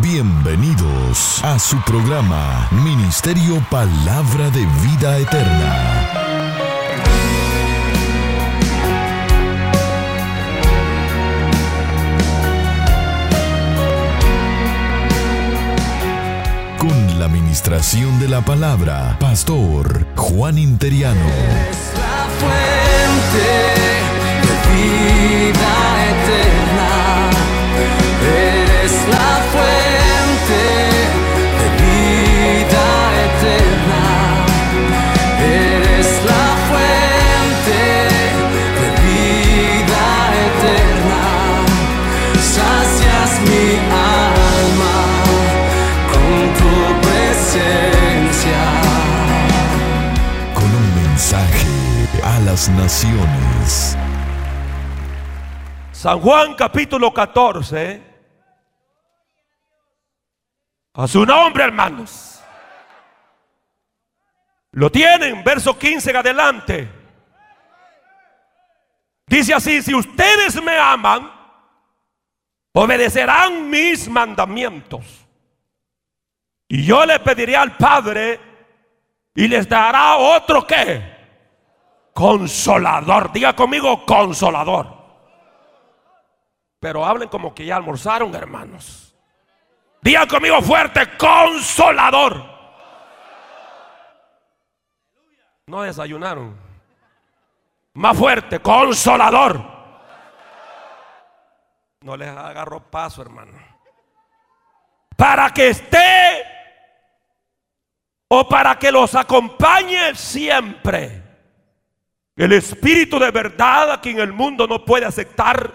Bienvenidos a su programa Ministerio Palabra de Vida Eterna. Con la administración de la palabra, Pastor Juan Interiano. Es la fuente de vida eterna. Eres la fuente naciones. San Juan capítulo 14. A su nombre, hermanos. Lo tienen, verso 15 en adelante. Dice así, si ustedes me aman, obedecerán mis mandamientos. Y yo le pediré al Padre y les dará otro que consolador. Diga conmigo, consolador. Pero hablen como que ya almorzaron, hermanos. Digan conmigo fuerte, consolador. No desayunaron. Más fuerte, consolador. No les agarro paso, hermano. Para que esté o para que los acompañe siempre. El Espíritu de verdad a quien el mundo no puede aceptar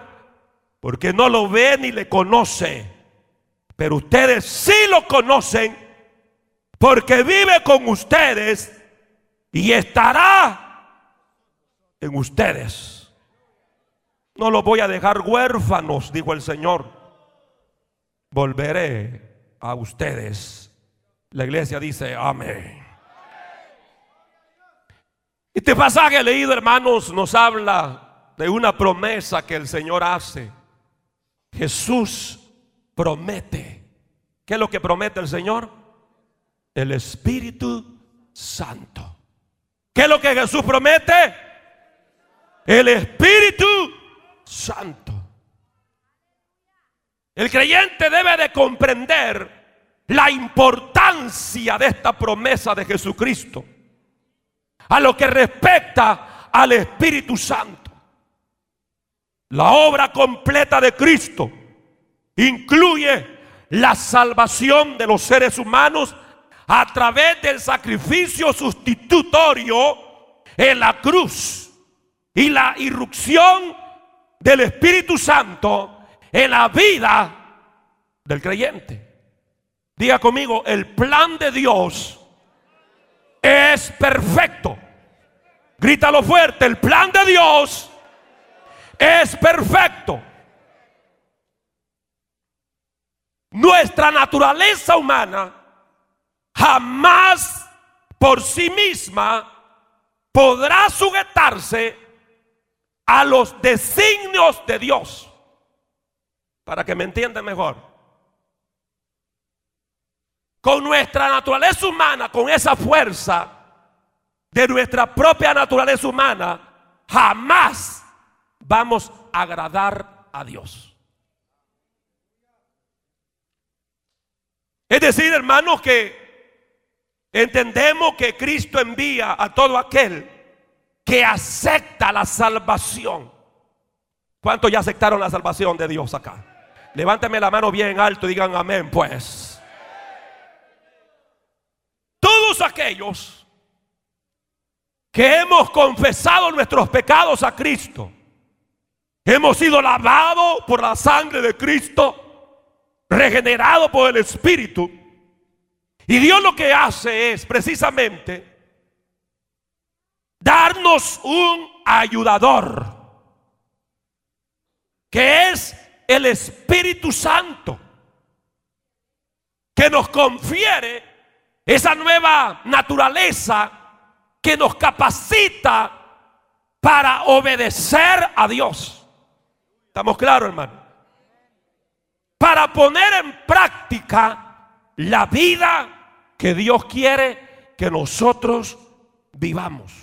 porque no lo ve ni le conoce. Pero ustedes sí lo conocen porque vive con ustedes y estará en ustedes. No los voy a dejar huérfanos, dijo el Señor. Volveré a ustedes. La iglesia dice, amén. Este pasaje leído, hermanos, nos habla de una promesa que el Señor hace. Jesús promete. ¿Qué es lo que promete el Señor? El Espíritu Santo. ¿Qué es lo que Jesús promete? El Espíritu Santo. El creyente debe de comprender la importancia de esta promesa de Jesucristo a lo que respecta al Espíritu Santo. La obra completa de Cristo incluye la salvación de los seres humanos a través del sacrificio sustitutorio en la cruz y la irrupción del Espíritu Santo en la vida del creyente. Diga conmigo, el plan de Dios es perfecto. Grítalo fuerte, el plan de Dios es perfecto. Nuestra naturaleza humana jamás por sí misma podrá sujetarse a los designios de Dios. Para que me entiendan mejor. Con nuestra naturaleza humana, con esa fuerza de nuestra propia naturaleza humana, jamás vamos a agradar a Dios. Es decir, hermanos, que entendemos que Cristo envía a todo aquel que acepta la salvación. ¿Cuántos ya aceptaron la salvación de Dios acá? Levántame la mano bien alto y digan amén, pues. Todos aquellos que hemos confesado nuestros pecados a Cristo, hemos sido lavados por la sangre de Cristo, regenerado por el Espíritu. Y Dios lo que hace es precisamente darnos un ayudador, que es el Espíritu Santo, que nos confiere esa nueva naturaleza que nos capacita para obedecer a Dios. ¿Estamos claros, hermano? Para poner en práctica la vida que Dios quiere que nosotros vivamos.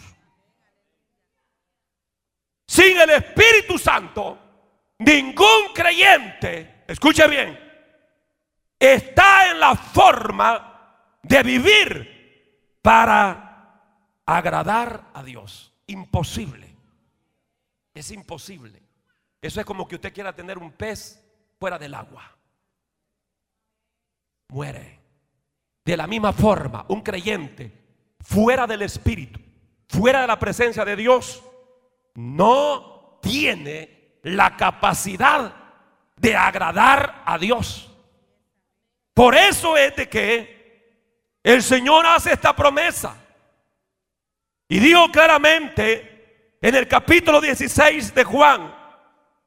Sin el Espíritu Santo, ningún creyente, escuche bien, está en la forma de vivir para agradar a Dios. Imposible. Es imposible. Eso es como que usted quiera tener un pez fuera del agua. Muere. De la misma forma, un creyente fuera del Espíritu, fuera de la presencia de Dios, no tiene la capacidad de agradar a Dios. Por eso es de que el Señor hace esta promesa. Y dijo claramente en el capítulo 16 de Juan,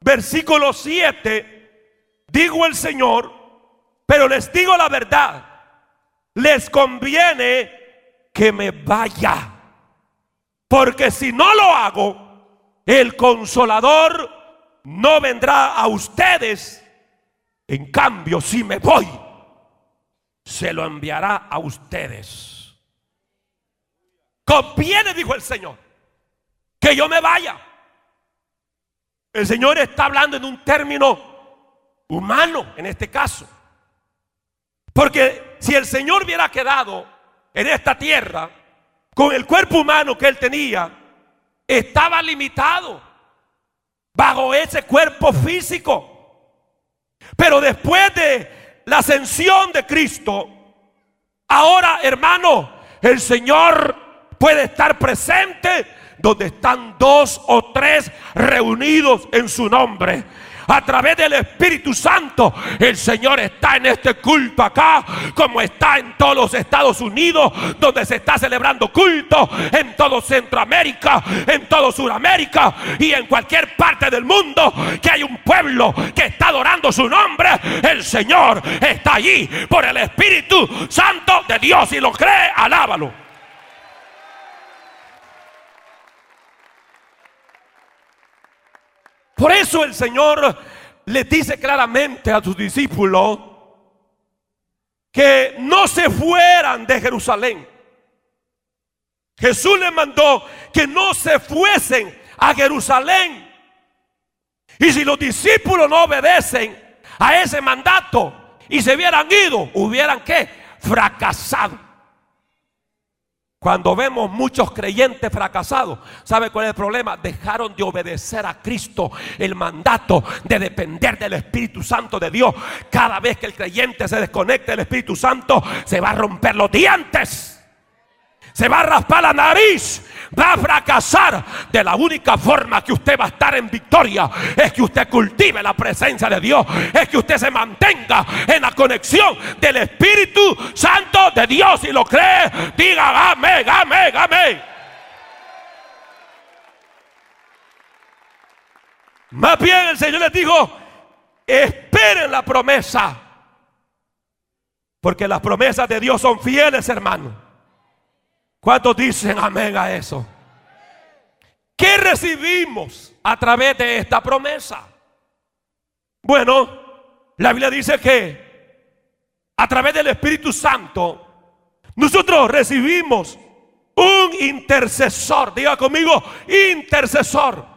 versículo 7, digo el Señor, pero les digo la verdad, les conviene que me vaya. Porque si no lo hago, el consolador no vendrá a ustedes. En cambio, si me voy, se lo enviará a ustedes. Conviene, dijo el Señor, que yo me vaya. El Señor está hablando en un término humano en este caso. Porque si el Señor hubiera quedado en esta tierra con el cuerpo humano que él tenía, estaba limitado bajo ese cuerpo físico. Pero después de la ascensión de Cristo, ahora hermano, el Señor puede estar presente donde están dos o tres reunidos en su nombre a través del Espíritu Santo. El Señor está en este culto acá, como está en todos los Estados Unidos, donde se está celebrando culto, en todo Centroamérica, en todo Sudamérica y en cualquier parte del mundo que hay un pueblo que está adorando su nombre. El Señor está allí por el Espíritu Santo de Dios y lo cree, alábalo. Por eso el Señor le dice claramente a sus discípulos que no se fueran de Jerusalén. Jesús les mandó que no se fuesen a Jerusalén. Y si los discípulos no obedecen a ese mandato y se hubieran ido, hubieran que fracasado. Cuando vemos muchos creyentes fracasados, ¿sabe cuál es el problema? Dejaron de obedecer a Cristo el mandato de depender del Espíritu Santo de Dios. Cada vez que el creyente se desconecte del Espíritu Santo, se va a romper los dientes se va a raspar la nariz, va a fracasar. De la única forma que usted va a estar en victoria es que usted cultive la presencia de Dios, es que usted se mantenga en la conexión del Espíritu Santo de Dios y lo cree. Diga amén, amén, amén. Más bien el Señor les dijo, esperen la promesa. Porque las promesas de Dios son fieles, hermano. ¿Cuántos dicen amén a eso? ¿Qué recibimos a través de esta promesa? Bueno, la Biblia dice que a través del Espíritu Santo nosotros recibimos un intercesor. Diga conmigo, intercesor.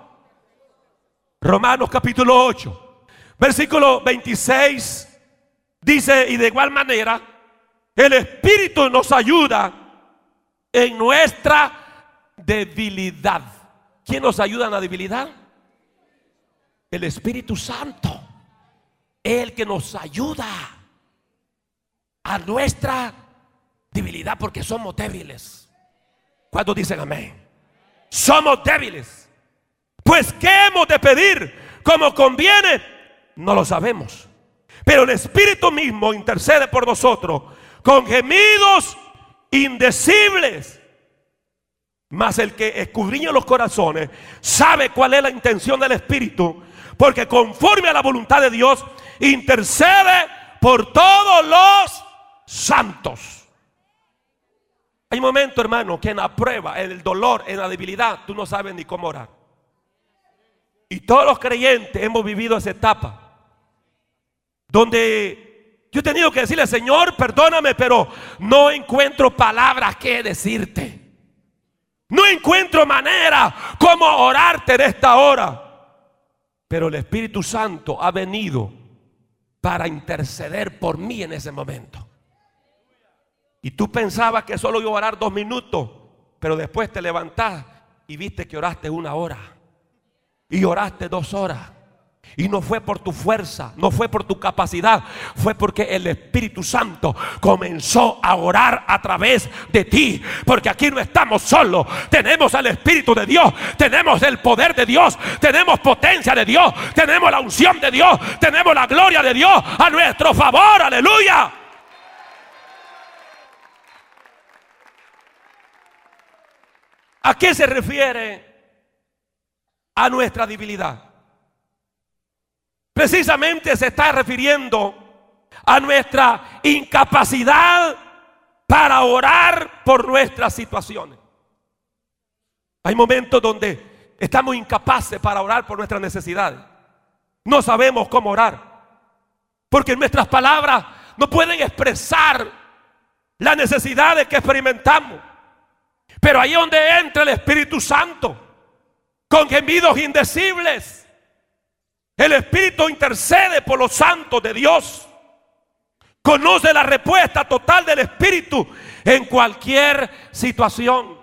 Romanos capítulo 8, versículo 26 dice, y de igual manera, el Espíritu nos ayuda en nuestra debilidad. ¿Quién nos ayuda en la debilidad? El Espíritu Santo. El que nos ayuda a nuestra debilidad porque somos débiles. ¿Cuántos dicen amén? Somos débiles. Pues ¿qué hemos de pedir? Como conviene, no lo sabemos. Pero el Espíritu mismo intercede por nosotros con gemidos indecibles. Mas el que escudriña los corazones sabe cuál es la intención del Espíritu, porque conforme a la voluntad de Dios intercede por todos los santos. Hay momentos, hermano, que en la prueba, en el dolor, en la debilidad, tú no sabes ni cómo orar. Y todos los creyentes hemos vivido esa etapa donde Yo he tenido que decirle, Señor, perdóname, pero no encuentro palabras que decirte. No encuentro manera como orarte en esta hora. Pero el Espíritu Santo ha venido para interceder por mí en ese momento. Y tú pensabas que solo iba a orar dos minutos, pero después te levantás y viste que oraste una hora. Y oraste dos horas. Y no fue por tu fuerza, no fue por tu capacidad, fue porque el Espíritu Santo comenzó a orar a través de ti. Porque aquí no estamos solos, tenemos al Espíritu de Dios, tenemos el poder de Dios, tenemos potencia de Dios, tenemos la unción de Dios, tenemos la gloria de Dios a nuestro favor, aleluya. ¿A qué se refiere? A nuestra debilidad. Precisamente se está refiriendo a nuestra incapacidad para orar por nuestras situaciones. Hay momentos donde estamos incapaces para orar por nuestras necesidades. No sabemos cómo orar. Porque nuestras palabras no pueden expresar las necesidades que experimentamos. Pero ahí es donde entra el Espíritu Santo con gemidos indecibles el Espíritu intercede por los santos de Dios. Conoce la respuesta total del Espíritu en cualquier situación.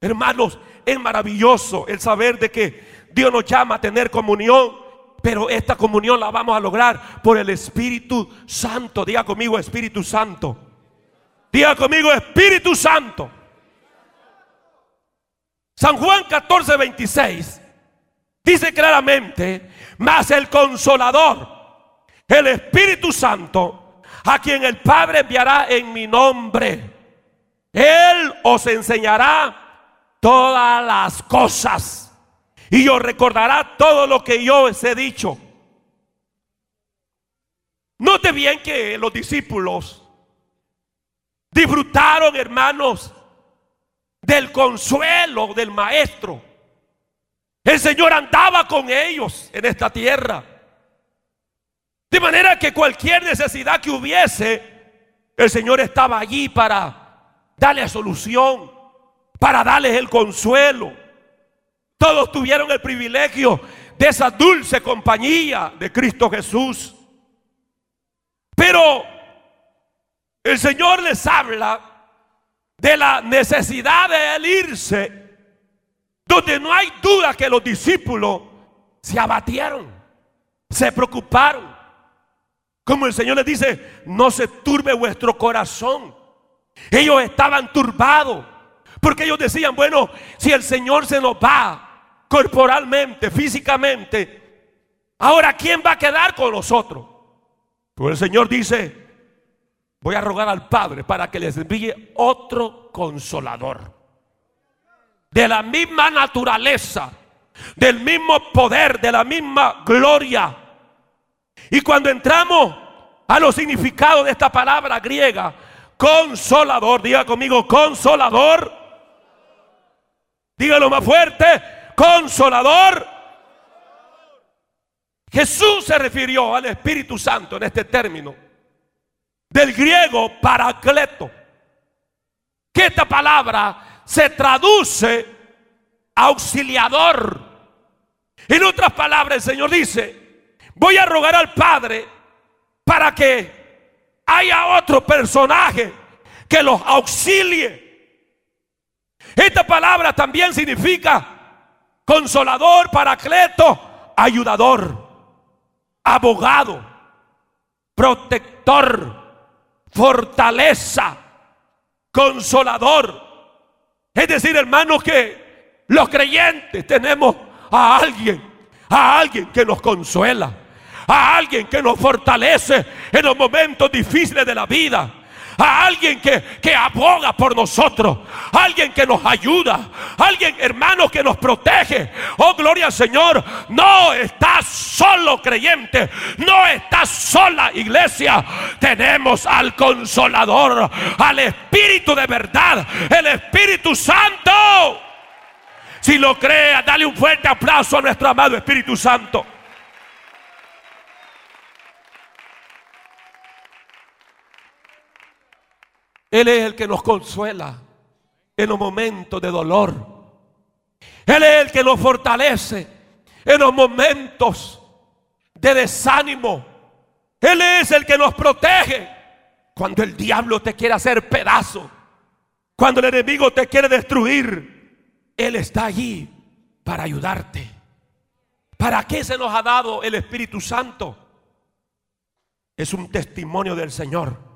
Hermanos, es maravilloso el saber de que Dios nos llama a tener comunión, pero esta comunión la vamos a lograr por el Espíritu Santo. Diga conmigo Espíritu Santo. Diga conmigo Espíritu Santo. San Juan 14, 26 dice claramente mas el consolador, el Espíritu Santo, a quien el Padre enviará en mi nombre. Él os enseñará todas las cosas y os recordará todo lo que yo os he dicho. Note bien que los discípulos disfrutaron, hermanos, del consuelo del Maestro. El Señor andaba con ellos en esta tierra. De manera que cualquier necesidad que hubiese, el Señor estaba allí para darle solución, para darles el consuelo. Todos tuvieron el privilegio de esa dulce compañía de Cristo Jesús. Pero el Señor les habla de la necesidad de él irse donde no hay duda que los discípulos se abatieron, se preocuparon. Como el Señor les dice, no se turbe vuestro corazón. Ellos estaban turbados. Porque ellos decían, bueno, si el Señor se nos va corporalmente, físicamente, ahora ¿quién va a quedar con nosotros? Pues el Señor dice, voy a rogar al Padre para que les envíe otro consolador de la misma naturaleza, del mismo poder, de la misma gloria. Y cuando entramos a los significados de esta palabra griega, consolador, diga conmigo, consolador. Dígalo más fuerte, consolador. Jesús se refirió al Espíritu Santo en este término, del griego paracleto, que esta palabra se traduce auxiliador. En otras palabras, el Señor dice, voy a rogar al Padre para que haya otro personaje que los auxilie. Esta palabra también significa consolador, paracleto, ayudador, abogado, protector, fortaleza, consolador. Es decir, hermanos, que los creyentes tenemos a alguien, a alguien que nos consuela, a alguien que nos fortalece en los momentos difíciles de la vida. A alguien que, que aboga por nosotros, alguien que nos ayuda, alguien hermano que nos protege. Oh, gloria al Señor. No estás solo creyente, no estás sola iglesia. Tenemos al consolador, al Espíritu de verdad, el Espíritu Santo. Si lo crea, dale un fuerte aplauso a nuestro amado Espíritu Santo. Él es el que nos consuela en los momentos de dolor. Él es el que nos fortalece en los momentos de desánimo. Él es el que nos protege cuando el diablo te quiere hacer pedazo. Cuando el enemigo te quiere destruir. Él está allí para ayudarte. ¿Para qué se nos ha dado el Espíritu Santo? Es un testimonio del Señor.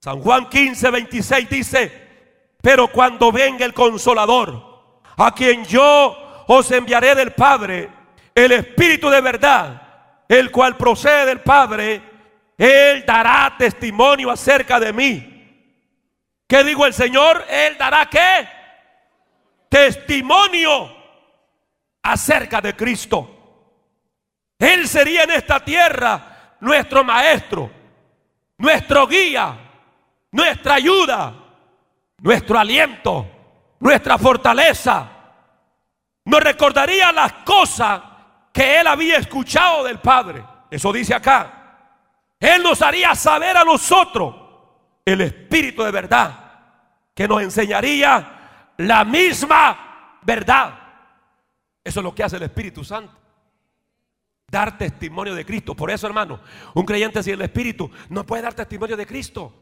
San Juan 15, 26 dice, pero cuando venga el consolador, a quien yo os enviaré del Padre, el Espíritu de verdad, el cual procede del Padre, Él dará testimonio acerca de mí. ¿Qué digo el Señor? Él dará qué? Testimonio acerca de Cristo. Él sería en esta tierra nuestro maestro, nuestro guía, nuestra ayuda, nuestro aliento, nuestra fortaleza. Nos recordaría las cosas que él había escuchado del Padre. Eso dice acá. Él nos haría saber a nosotros el Espíritu de verdad, que nos enseñaría la misma verdad. Eso es lo que hace el Espíritu Santo. Dar testimonio de Cristo. Por eso, hermano, un creyente sin el Espíritu no puede dar testimonio de Cristo.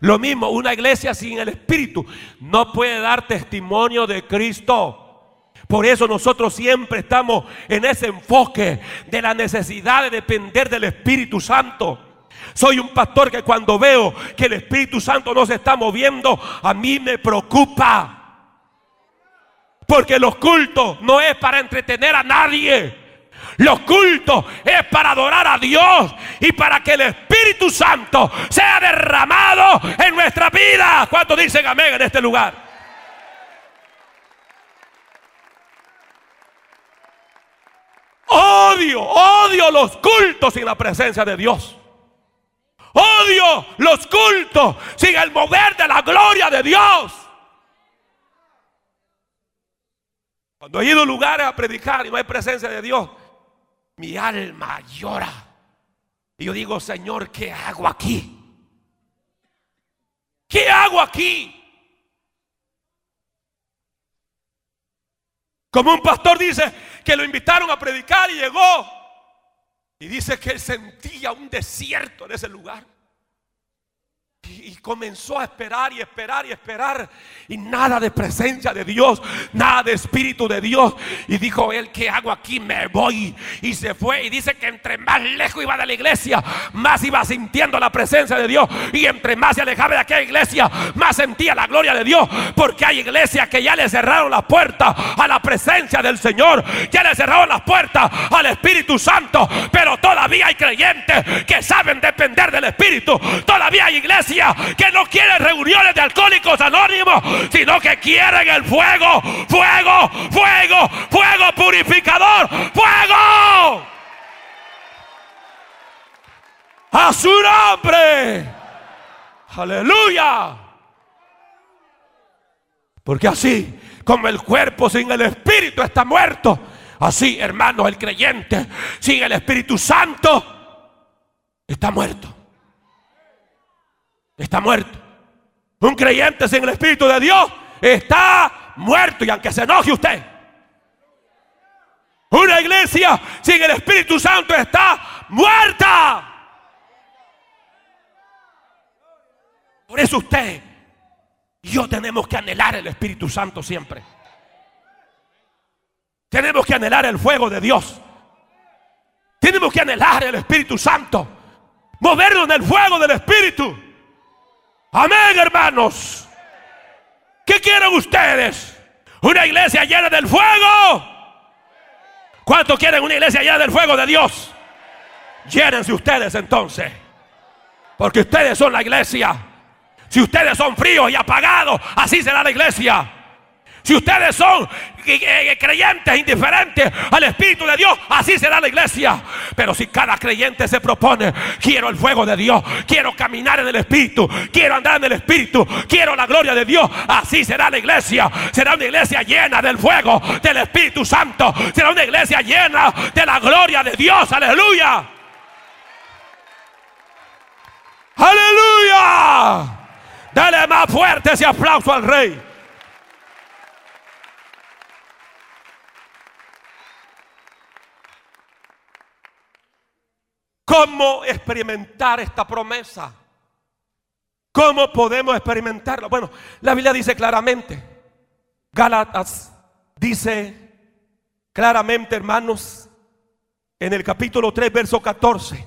Lo mismo, una iglesia sin el Espíritu no puede dar testimonio de Cristo. Por eso nosotros siempre estamos en ese enfoque de la necesidad de depender del Espíritu Santo. Soy un pastor que cuando veo que el Espíritu Santo no se está moviendo, a mí me preocupa. Porque los cultos no es para entretener a nadie. Los cultos es para adorar a Dios y para que el Espíritu Santo sea derramado en nuestra vida. ¿Cuántos dicen amén en este lugar? Odio, odio los cultos sin la presencia de Dios. Odio los cultos sin el mover de la gloria de Dios. Cuando he ido a lugares a predicar y no hay presencia de Dios, mi alma llora. Y yo digo, Señor, ¿qué hago aquí? ¿Qué hago aquí? Como un pastor dice que lo invitaron a predicar y llegó. Y dice que él sentía un desierto en ese lugar. Y comenzó a esperar y esperar y esperar. Y nada de presencia de Dios, nada de Espíritu de Dios. Y dijo él, ¿qué hago aquí? Me voy. Y se fue. Y dice que entre más lejos iba de la iglesia, más iba sintiendo la presencia de Dios. Y entre más se alejaba de aquella iglesia, más sentía la gloria de Dios. Porque hay iglesias que ya le cerraron las puertas a la presencia del Señor. Ya le cerraron las puertas al Espíritu Santo. Pero todavía hay creyentes que saben depender del Espíritu. Todavía hay iglesias que no quieren reuniones de alcohólicos anónimos, sino que quieren el fuego, fuego, fuego, fuego purificador, fuego. A su nombre. Aleluya. Porque así como el cuerpo sin el espíritu está muerto, así hermanos el creyente sin el Espíritu Santo está muerto está muerto. Un creyente sin el Espíritu de Dios está muerto. Y aunque se enoje usted, una iglesia sin el Espíritu Santo está muerta. Por eso usted y yo tenemos que anhelar el Espíritu Santo siempre. Tenemos que anhelar el fuego de Dios. Tenemos que anhelar el Espíritu Santo. Movernos en el fuego del Espíritu. Amén, hermanos. ¿Qué quieren ustedes? ¿Una iglesia llena del fuego? ¿Cuánto quieren una iglesia llena del fuego de Dios? Llénense ustedes entonces. Porque ustedes son la iglesia. Si ustedes son fríos y apagados, así será la iglesia. Si ustedes son eh, eh, creyentes indiferentes al Espíritu de Dios, así será la iglesia. Pero si cada creyente se propone, quiero el fuego de Dios, quiero caminar en el Espíritu, quiero andar en el Espíritu, quiero la gloria de Dios, así será la iglesia. Será una iglesia llena del fuego del Espíritu Santo. Será una iglesia llena de la gloria de Dios. Aleluya. Aleluya. Dale más fuerte ese aplauso al rey. ¿Cómo experimentar esta promesa? ¿Cómo podemos experimentarla? Bueno, la Biblia dice claramente, Gálatas dice claramente, hermanos, en el capítulo 3, verso 14,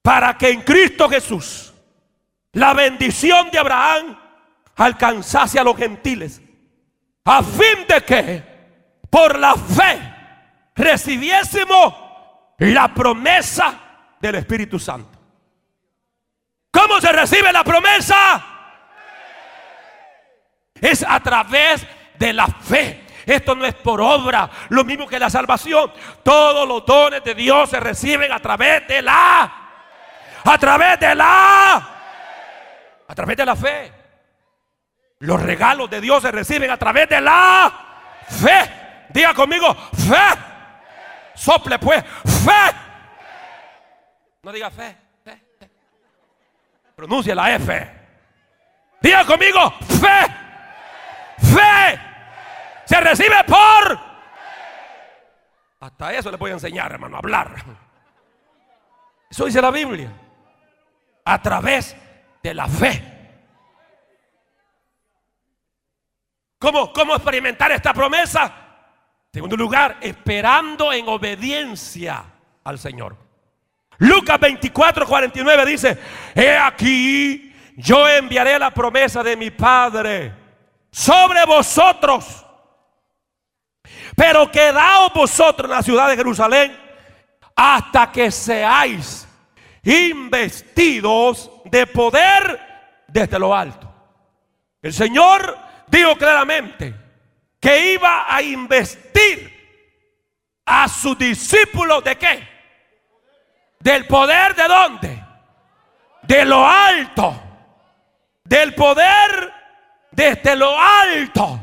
para que en Cristo Jesús la bendición de Abraham alcanzase a los gentiles, a fin de que por la fe recibiésemos la promesa del Espíritu Santo. ¿Cómo se recibe la promesa? Es a través de la fe. Esto no es por obra, lo mismo que la salvación. Todos los dones de Dios se reciben a través de la a través de la a través de la fe. Los regalos de Dios se reciben a través de la fe. Diga conmigo, fe. Sople pues, fe. No diga fe, fe. Pronuncia la F. Diga conmigo, fe. Fe. Se recibe por. Hasta eso le voy a enseñar, hermano, a hablar. Eso dice la Biblia. A través de la fe. ¿Cómo, cómo experimentar esta promesa? Segundo lugar, esperando en obediencia al Señor. Lucas 24, 49 dice, he aquí, yo enviaré la promesa de mi Padre sobre vosotros. Pero quedaos vosotros en la ciudad de Jerusalén hasta que seáis investidos de poder desde lo alto. El Señor dijo claramente, que iba a investir a sus discípulos de qué? Del poder de dónde? De lo alto. Del poder desde lo alto.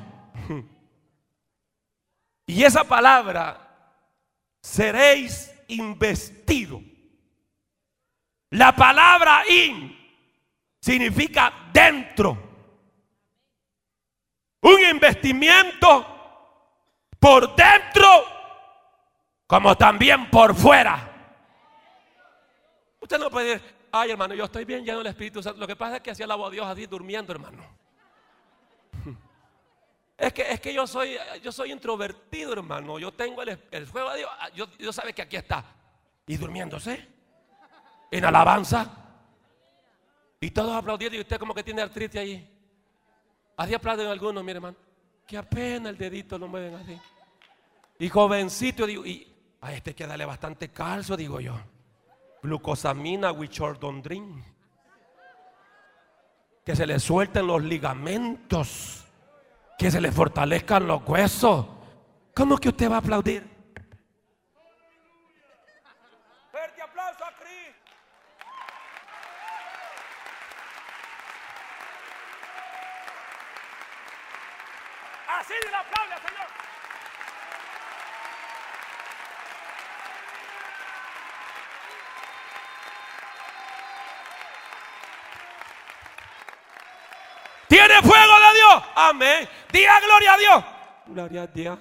Y esa palabra, seréis investido. La palabra in significa dentro un investimiento por dentro como también por fuera. Usted no puede decir, ay hermano, yo estoy bien lleno del Espíritu Santo. Lo que pasa es que hacía la voz de Dios así durmiendo, hermano. Es que, es que yo soy yo soy introvertido, hermano. Yo tengo el, el fuego de Dios. Ah, yo, yo sabe que aquí está. Y durmiéndose. En alabanza. Y todos aplaudiendo. Y usted como que tiene artritis ahí. Así aplauden algunos, mi hermano. Que apenas el dedito lo mueven así. Y jovencito, digo, y a este hay que darle bastante calcio, digo yo. Glucosamina, wichordondrin. Que se le suelten los ligamentos. Que se le fortalezcan los huesos. ¿Cómo que usted va a aplaudir? Tiene fuego de Dios. Amén. Diga gloria a Dios. Gloria a Dios.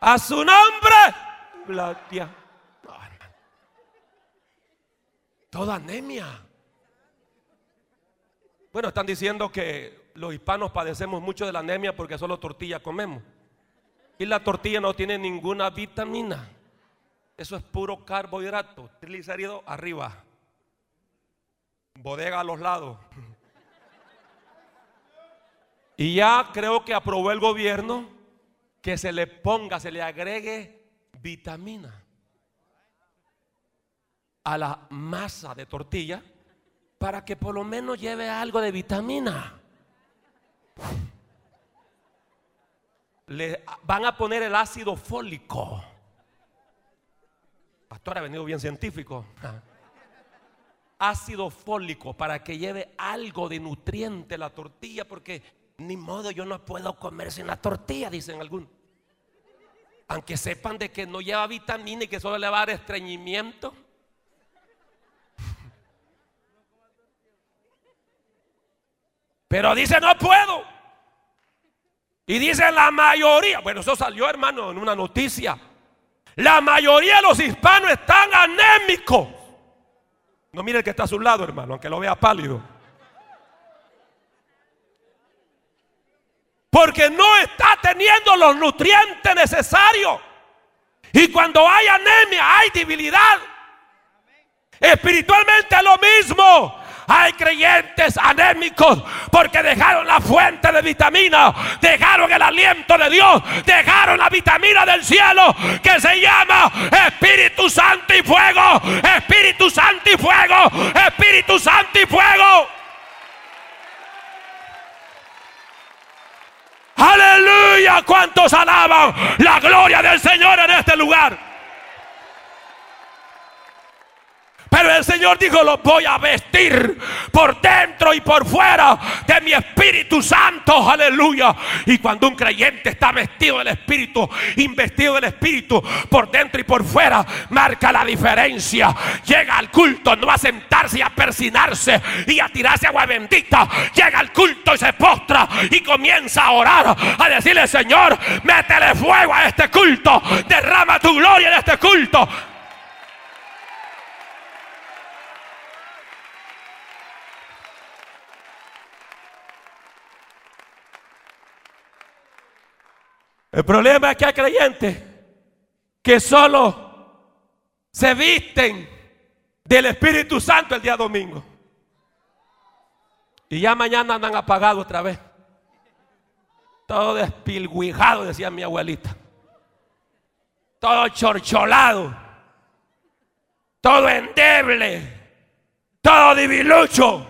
A su nombre. Gloria. Toda anemia. Bueno, están diciendo que los hispanos padecemos mucho de la anemia porque solo tortilla comemos. Y la tortilla no tiene ninguna vitamina. Eso es puro carbohidrato. Triglicérido arriba. Bodega a los lados. Y ya creo que aprobó el gobierno que se le ponga, se le agregue vitamina a la masa de tortilla para que por lo menos lleve algo de vitamina. Le van a poner el ácido fólico. Pastor ha venido bien científico. Ácido fólico para que lleve algo de nutriente la tortilla porque ni modo, yo no puedo comer sin la tortilla, dicen algunos. Aunque sepan de que no lleva vitamina y que solo le va a dar estreñimiento. Pero dice, no puedo. Y dice la mayoría, bueno, eso salió hermano en una noticia. La mayoría de los hispanos están anémicos. No mire el que está a su lado, hermano, aunque lo vea pálido. Porque no está teniendo los nutrientes necesarios. Y cuando hay anemia, hay debilidad. Espiritualmente es lo mismo. Hay creyentes anémicos porque dejaron la fuente de vitamina, dejaron el aliento de Dios, dejaron la vitamina del cielo que se llama Espíritu Santo y fuego, Espíritu Santo y fuego, Espíritu Santo y fuego. Aleluya, cuántos alaban la gloria del Señor en este lugar. Pero el Señor dijo, los voy a vestir por dentro y por fuera de mi Espíritu Santo. Aleluya. Y cuando un creyente está vestido del Espíritu, investido del Espíritu por dentro y por fuera, marca la diferencia. Llega al culto, no a sentarse y a persinarse y a tirarse agua bendita. Llega al culto y se postra y comienza a orar, a decirle, Señor, métele fuego a este culto. Derrama tu gloria en este culto. El problema es que hay creyentes que solo se visten del Espíritu Santo el día domingo. Y ya mañana andan apagados otra vez. Todo despilguijado, decía mi abuelita. Todo chorcholado. Todo endeble. Todo divilucho.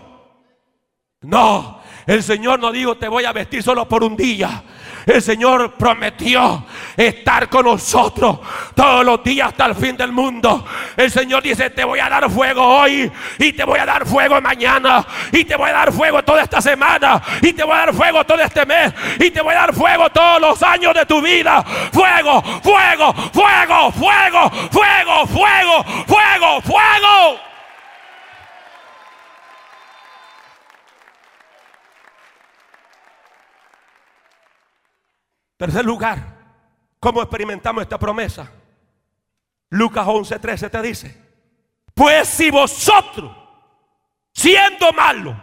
No, el Señor no dijo te voy a vestir solo por un día. El Señor prometió estar con nosotros todos los días hasta el fin del mundo. El Señor dice, te voy a dar fuego hoy y te voy a dar fuego mañana y te voy a dar fuego toda esta semana y te voy a dar fuego todo este mes y te voy a dar fuego todos los años de tu vida. Fuego, fuego, fuego, fuego, fuego, fuego, fuego, fuego. Tercer lugar, ¿cómo experimentamos esta promesa? Lucas 11:13 te dice, pues si vosotros, siendo malos,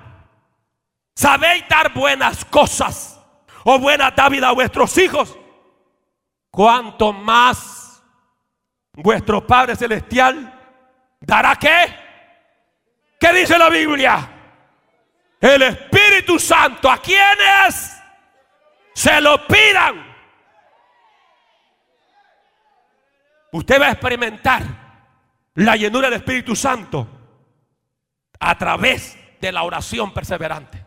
sabéis dar buenas cosas o buena dávida a vuestros hijos, cuanto más vuestro Padre Celestial dará qué? ¿Qué dice la Biblia? El Espíritu Santo, ¿a quienes? Se lo pidan. Usted va a experimentar la llenura del Espíritu Santo a través de la oración perseverante.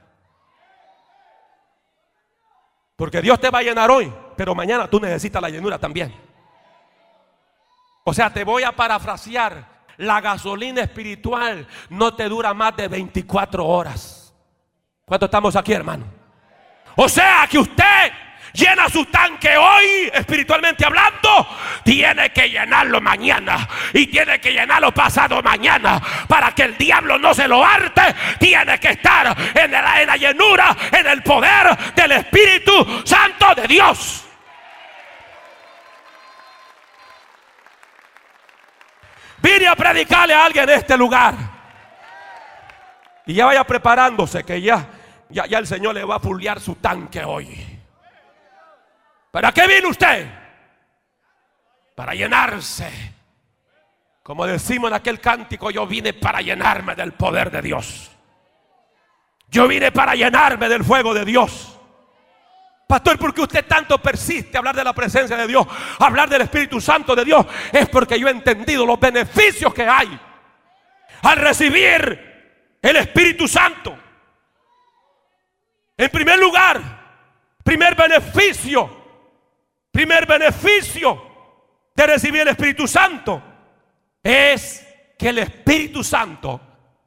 Porque Dios te va a llenar hoy, pero mañana tú necesitas la llenura también. O sea, te voy a parafrasear. La gasolina espiritual no te dura más de 24 horas. ¿Cuánto estamos aquí, hermano? O sea que usted llena su tanque hoy, espiritualmente hablando, tiene que llenarlo mañana y tiene que llenarlo pasado mañana para que el diablo no se lo arte. Tiene que estar en la, en la llenura, en el poder del Espíritu Santo de Dios. Vine a predicarle a alguien en este lugar. Y ya vaya preparándose que ya, ya, ya el Señor le va a fulear su tanque hoy. ¿Para qué vino usted? Para llenarse. Como decimos en aquel cántico, yo vine para llenarme del poder de Dios. Yo vine para llenarme del fuego de Dios. Pastor, ¿por qué usted tanto persiste a hablar de la presencia de Dios? hablar del Espíritu Santo de Dios. Es porque yo he entendido los beneficios que hay al recibir el Espíritu Santo. En primer lugar, primer beneficio primer beneficio de recibir el Espíritu Santo es que el Espíritu Santo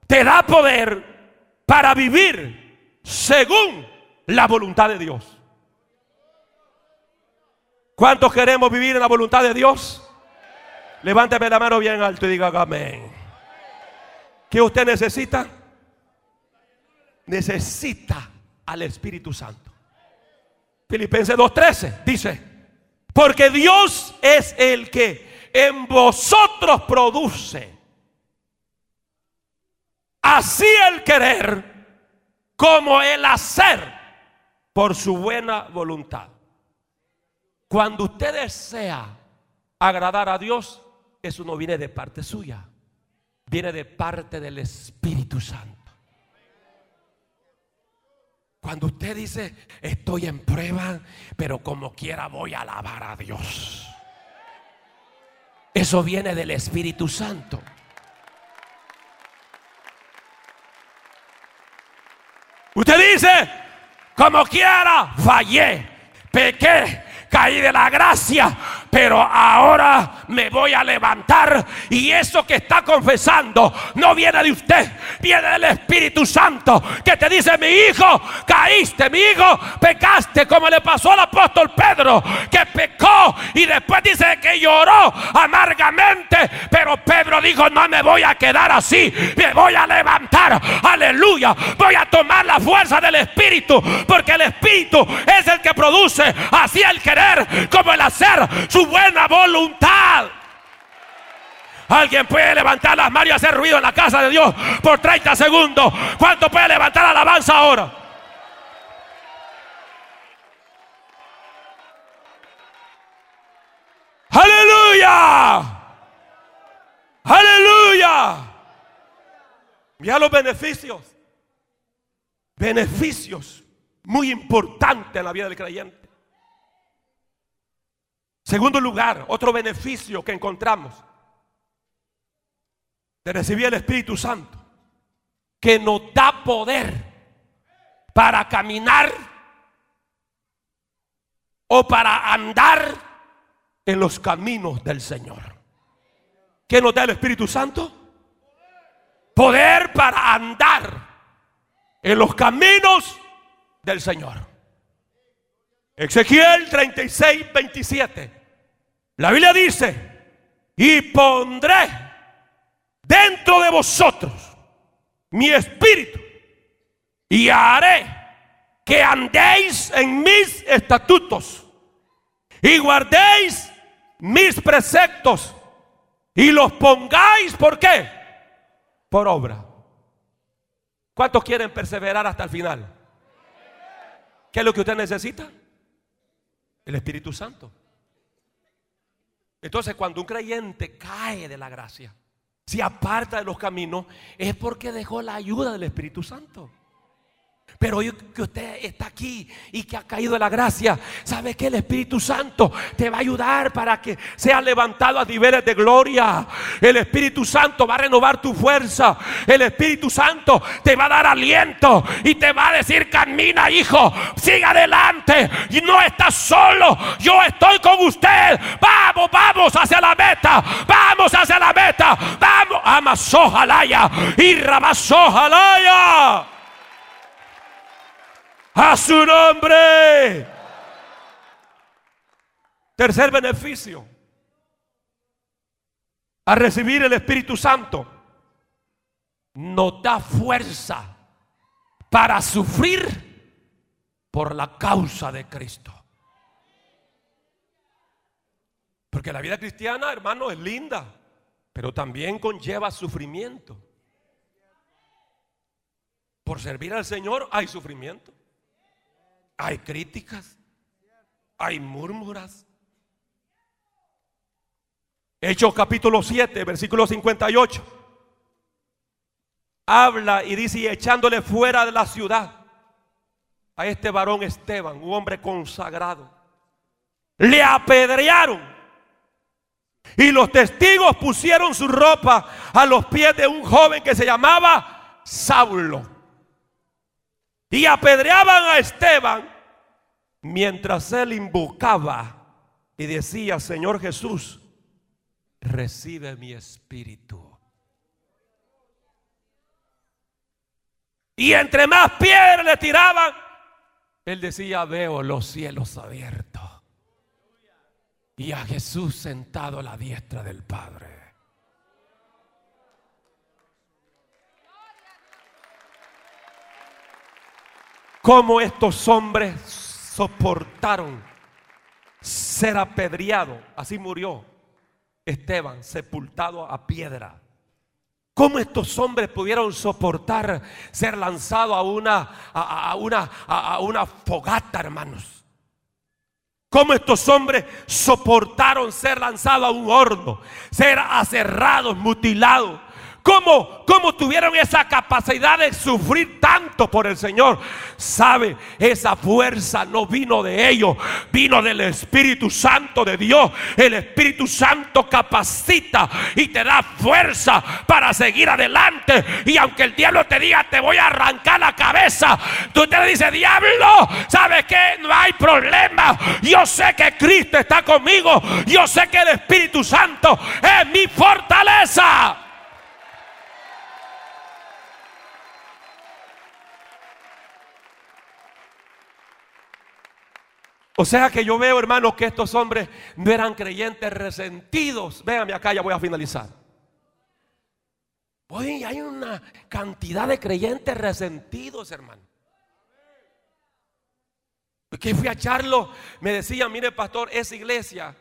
te da poder para vivir según la voluntad de Dios. ¿Cuántos queremos vivir en la voluntad de Dios? Levánteme la mano bien alto y diga amén. ¿Qué usted necesita? Necesita al Espíritu Santo. Filipenses 2.13 dice, porque Dios es el que en vosotros produce así el querer como el hacer por su buena voluntad. Cuando usted desea agradar a Dios, eso no viene de parte suya, viene de parte del Espíritu Santo. Cuando usted dice, estoy en prueba, pero como quiera voy a alabar a Dios. Eso viene del Espíritu Santo. Usted dice, como quiera, fallé, pequé, caí de la gracia, pero ahora me voy a levantar y eso que está confesando no viene de usted, viene del Espíritu Santo que te dice, mi hijo, caíste, mi hijo, pecaste, como le pasó al apóstol Pedro, que pecó y después dice que lloró amargamente, pero Pedro dijo, no me voy a quedar así, me voy a levantar, aleluya, voy a tomar la fuerza del Espíritu, porque el Espíritu es el que produce así el querer como el hacer su buena voluntad. Alguien puede levantar las manos y hacer ruido en la casa de Dios por 30 segundos. ¿Cuánto puede levantar alabanza ahora? Aleluya. Aleluya. Mira los beneficios. Beneficios muy importantes en la vida del creyente. Segundo lugar, otro beneficio que encontramos de recibir el Espíritu Santo, que nos da poder para caminar o para andar en los caminos del Señor. ¿Qué nos da el Espíritu Santo? Poder para andar en los caminos del Señor. Ezequiel 36, 27. La Biblia dice, y pondré dentro de vosotros mi espíritu y haré que andéis en mis estatutos y guardéis mis preceptos y los pongáis, ¿por qué? Por obra. ¿Cuántos quieren perseverar hasta el final? ¿Qué es lo que usted necesita? El Espíritu Santo. Entonces, cuando un creyente cae de la gracia, se aparta de los caminos, es porque dejó la ayuda del Espíritu Santo. Pero hoy que usted está aquí y que ha caído la gracia, sabe que el Espíritu Santo te va a ayudar para que sea levantado a niveles de gloria. El Espíritu Santo va a renovar tu fuerza. El Espíritu Santo te va a dar aliento y te va a decir, camina hijo, siga adelante y no estás solo. Yo estoy con usted. Vamos, vamos hacia la meta. Vamos hacia la meta. Vamos. Amasojalaya y Rabasojalaya a su nombre. Tercer beneficio. A recibir el Espíritu Santo nos da fuerza para sufrir por la causa de Cristo. Porque la vida cristiana, hermano, es linda, pero también conlleva sufrimiento. Por servir al Señor hay sufrimiento. Hay críticas, hay murmuras. Hechos capítulo 7, versículo 58. Habla y dice, y echándole fuera de la ciudad a este varón Esteban, un hombre consagrado, le apedrearon. Y los testigos pusieron su ropa a los pies de un joven que se llamaba Saulo y apedreaban a Esteban mientras él invocaba y decía, Señor Jesús, recibe mi espíritu. Y entre más piedras le tiraban, él decía, veo los cielos abiertos y a Jesús sentado a la diestra del Padre. Cómo estos hombres soportaron ser apedreado. Así murió Esteban, sepultado a piedra. ¿Cómo estos hombres pudieron soportar ser lanzados a una, a, una, a una fogata, hermanos? ¿Cómo estos hombres soportaron ser lanzados a un horno, ser aserrados, mutilados? ¿Cómo, ¿Cómo tuvieron esa capacidad de sufrir tanto por el Señor? Sabe, esa fuerza no vino de ellos, vino del Espíritu Santo de Dios. El Espíritu Santo capacita y te da fuerza para seguir adelante. Y aunque el diablo te diga, te voy a arrancar la cabeza, tú te dices, diablo, ¿sabes qué? No hay problema. Yo sé que Cristo está conmigo. Yo sé que el Espíritu Santo es mi fortaleza. O sea que yo veo, hermanos, que estos hombres no eran creyentes resentidos. Véanme acá, ya voy a finalizar. Hoy hay una cantidad de creyentes resentidos, hermano. Que fui a Charlo, me decían, mire pastor, esa iglesia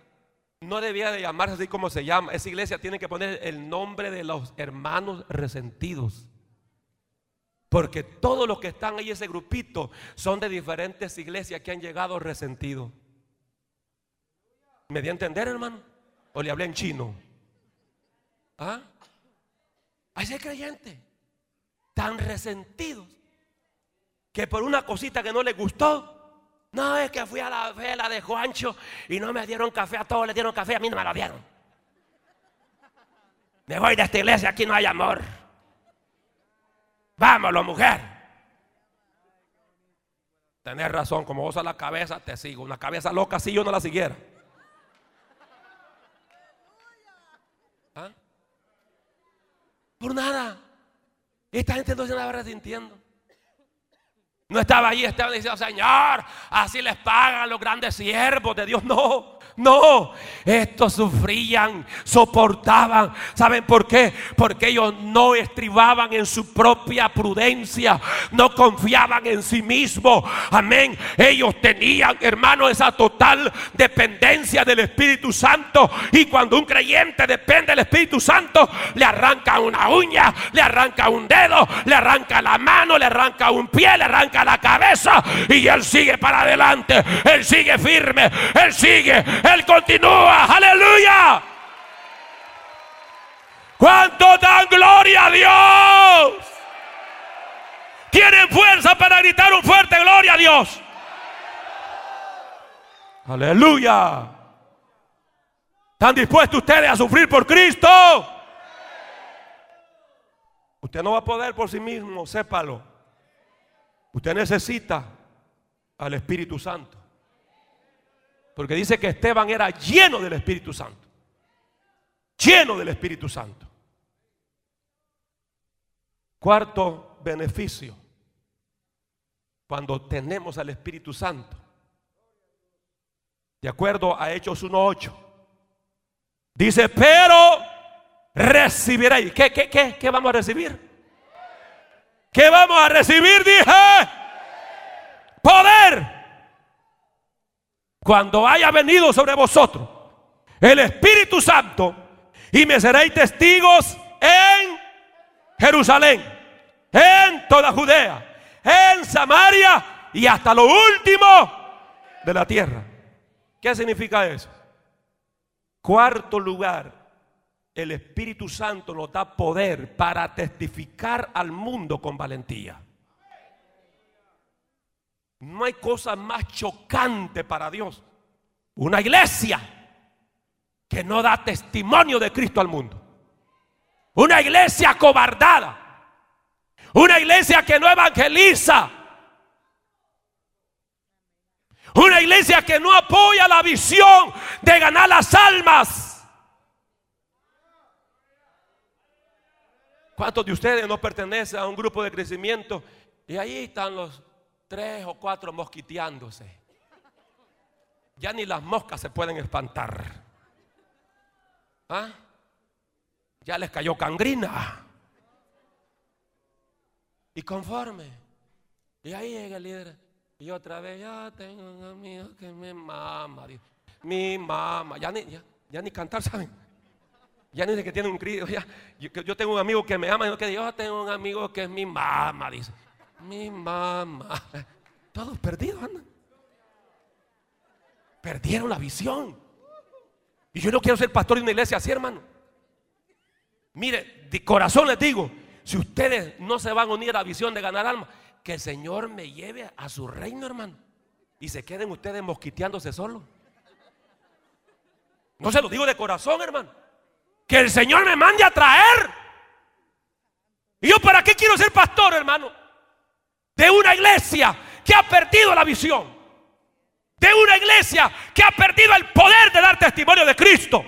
no debía de llamarse así como se llama. Esa iglesia tiene que poner el nombre de los hermanos resentidos. Porque todos los que están ahí, ese grupito, son de diferentes iglesias que han llegado resentidos. ¿Me di a entender, hermano? ¿O le hablé en chino? ¿Ah? Hay ese creyente tan resentidos que por una cosita que no le gustó, no es que fui a la vela de Juancho y no me dieron café a todos, le dieron café, a mí no me lo dieron. Me voy de esta iglesia, aquí no hay amor. Vámonos, mujer. Tenés razón, como vos a la cabeza, te sigo. Una cabeza loca, si yo no la siguiera. ¿Ah? Por nada. Esta gente no se estaba resintiendo. No estaba ahí, estaba diciendo, Señor, así les pagan los grandes siervos de Dios. No, no, estos sufrían, soportaban. ¿Saben por qué? Porque ellos no estribaban en su propia prudencia, no confiaban en sí mismos. Amén. Ellos tenían, hermano, esa total dependencia del Espíritu Santo. Y cuando un creyente depende del Espíritu Santo, le arranca una uña, le arranca un dedo, le arranca la mano, le arranca un pie, le arranca la cabeza. Y él sigue para adelante, él sigue firme, él sigue él continúa. Aleluya. ¿Cuánto dan gloria a Dios? ¿Tienen fuerza para gritar un fuerte gloria a Dios? Aleluya. ¿Están dispuestos ustedes a sufrir por Cristo? Usted no va a poder por sí mismo, sépalo. Usted necesita al Espíritu Santo. Porque dice que Esteban era lleno del Espíritu Santo. Lleno del Espíritu Santo. Cuarto beneficio. Cuando tenemos al Espíritu Santo. De acuerdo a Hechos 1.8. Dice, pero recibiréis. ¿Qué, qué, qué, qué vamos a recibir? ¿Qué vamos a recibir? Dije. Poder cuando haya venido sobre vosotros el Espíritu Santo y me seréis testigos en Jerusalén, en toda Judea, en Samaria y hasta lo último de la tierra. ¿Qué significa eso? Cuarto lugar, el Espíritu Santo nos da poder para testificar al mundo con valentía. No hay cosa más chocante para Dios. Una iglesia que no da testimonio de Cristo al mundo. Una iglesia cobardada. Una iglesia que no evangeliza. Una iglesia que no apoya la visión de ganar las almas. ¿Cuántos de ustedes no pertenecen a un grupo de crecimiento? Y ahí están los tres o cuatro mosquiteándose. Ya ni las moscas se pueden espantar. ¿Ah? Ya les cayó cangrina. Y conforme. Y ahí llega el líder. Y otra vez, ya tengo un amigo que me mama. dice. Mi mamá. Ya ni, ya, ya ni cantar, ¿saben? Ya ni de que tiene un crío. Ya, yo, yo tengo un amigo que me ama. Y que yo tengo un amigo que es mi mamá, dice. Mi mamá. Todos perdidos andan. Perdieron la visión. Y yo no quiero ser pastor de una iglesia así, hermano. Mire, de corazón les digo, si ustedes no se van a unir a la visión de ganar alma, que el Señor me lleve a su reino, hermano. Y se queden ustedes mosquiteándose solos. No se lo digo de corazón, hermano. Que el Señor me mande a traer. ¿Y yo para qué quiero ser pastor, hermano? De una iglesia que ha perdido la visión. De una iglesia que ha perdido el poder de dar testimonio de Cristo.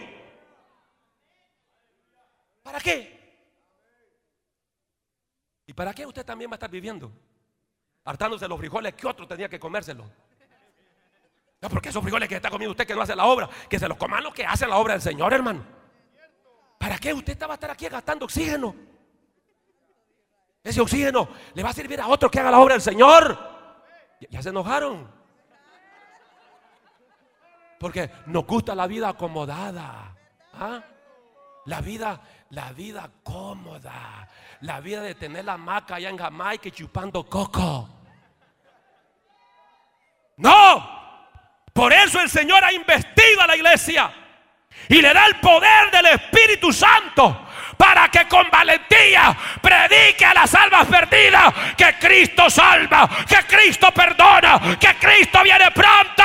¿Para qué? ¿Y para qué usted también va a estar viviendo? Hartándose los frijoles que otro tenía que comérselos. No, porque esos frijoles que está comiendo usted que no hace la obra, que se los coman los que hacen la obra del Señor, hermano. ¿Para qué usted va a estar aquí gastando oxígeno? Ese oxígeno le va a servir a otro que haga la obra del Señor. Ya, se enojaron. Porque nos gusta la vida acomodada. ¿ah? La vida, la vida cómoda. La vida de tener la maca allá en Jamaica y chupando coco. No. Por eso el Señor ha investido a la iglesia. Y le da el poder del Espíritu Santo para que con valentía predique a las almas perdidas que Cristo salva, que Cristo perdona, que Cristo viene pronto.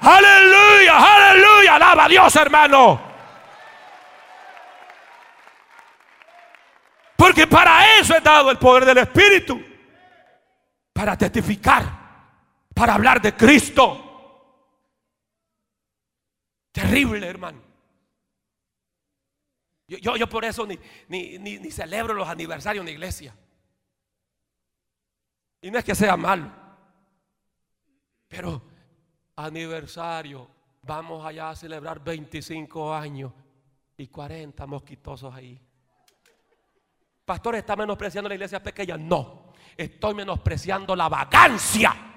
Aleluya, aleluya, alaba a Dios hermano. Porque para eso he dado el poder del Espíritu. Para testificar, para hablar de Cristo. Terrible, hermano. Yo, yo, por eso ni, ni, ni, ni celebro los aniversarios en la iglesia. Y no es que sea malo. Pero aniversario, vamos allá a celebrar 25 años y 40 mosquitosos ahí. Pastor, ¿está menospreciando la iglesia pequeña? No, estoy menospreciando la vagancia.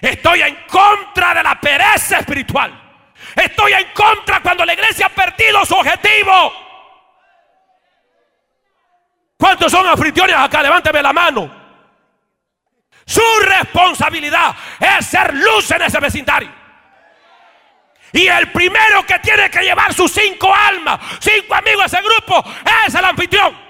Estoy en contra de la pereza espiritual. Estoy en contra cuando la iglesia ha perdido su objetivo. ¿Cuántos son anfitriones acá? Levánteme la mano. Su responsabilidad es ser luz en ese vecindario. Y el primero que tiene que llevar sus cinco almas, cinco amigos a ese grupo, es el anfitrión.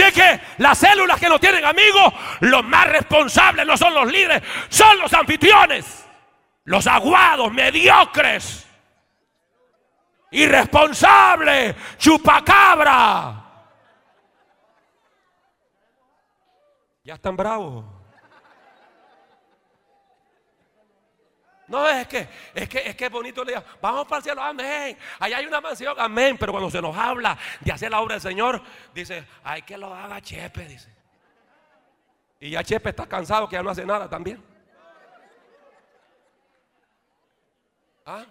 Así que las células que no tienen amigos, los más responsables no son los líderes, son los anfitriones, los aguados, mediocres, irresponsables, chupacabra. Ya están bravos. No, es que, es que, es que bonito le vamos para el cielo, amén. Allá hay una mansión, amén. Pero cuando se nos habla de hacer la obra del Señor, dice, hay que lo haga Chepe, dice. Y ya Chepe está cansado que ya no hace nada también. ¿Ah?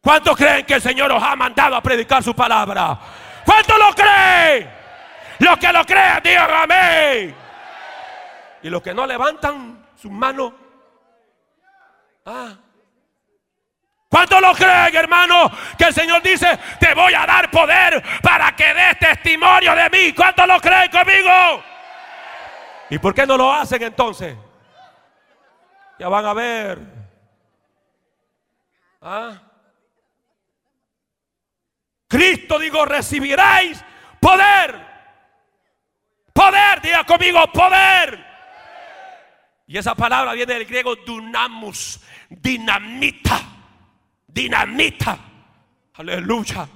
¿Cuántos creen que el Señor os ha mandado a predicar su palabra? ¿Cuántos lo creen? Los que lo crean, digan amén. Y los que no levantan sus manos Ah. ¿Cuántos lo creen, hermano? Que el Señor dice, te voy a dar poder para que des testimonio de mí. ¿Cuántos lo creen conmigo? ¿Y por qué no lo hacen entonces? Ya van a ver. ¿Ah? Cristo digo, recibiréis poder. Poder, diga conmigo, poder. Y esa palabra viene del griego dunamus, dinamita, dinamita. Aleluya.